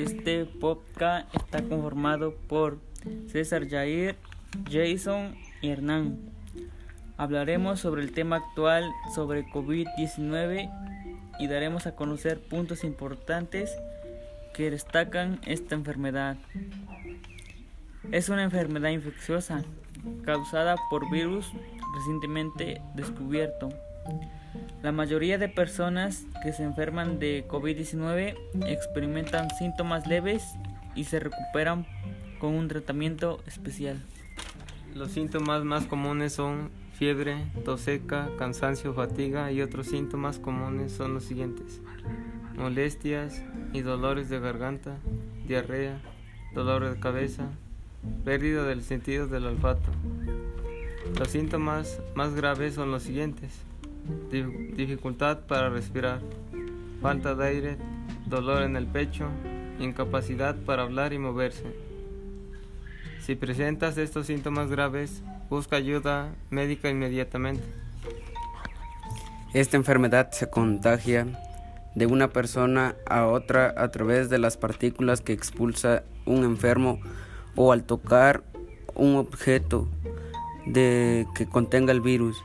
Este podcast está conformado por César Jair, Jason y Hernán. Hablaremos sobre el tema actual sobre COVID-19 y daremos a conocer puntos importantes que destacan esta enfermedad. Es una enfermedad infecciosa causada por virus recientemente descubierto. La mayoría de personas que se enferman de COVID-19 experimentan síntomas leves y se recuperan con un tratamiento especial. Los síntomas más comunes son fiebre, tos seca, cansancio, fatiga y otros síntomas comunes son los siguientes. Molestias y dolores de garganta, diarrea, dolor de cabeza, pérdida del sentido del olfato. Los síntomas más graves son los siguientes dificultad para respirar, falta de aire, dolor en el pecho, incapacidad para hablar y moverse. Si presentas estos síntomas graves, busca ayuda médica inmediatamente. Esta enfermedad se contagia de una persona a otra a través de las partículas que expulsa un enfermo o al tocar un objeto de que contenga el virus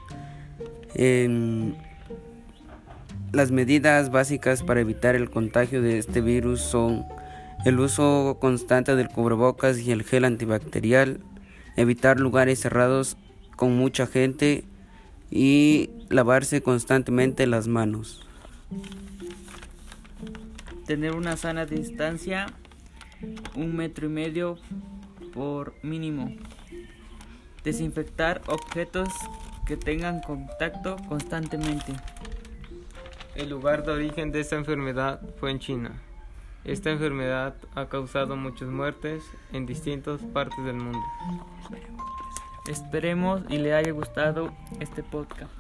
las medidas básicas para evitar el contagio de este virus son el uso constante del cubrebocas y el gel antibacterial, evitar lugares cerrados con mucha gente y lavarse constantemente las manos. Tener una sana distancia, un metro y medio por mínimo. Desinfectar objetos que tengan contacto constantemente. El lugar de origen de esta enfermedad fue en China. Esta enfermedad ha causado muchas muertes en distintas partes del mundo. Esperemos y le haya gustado este podcast.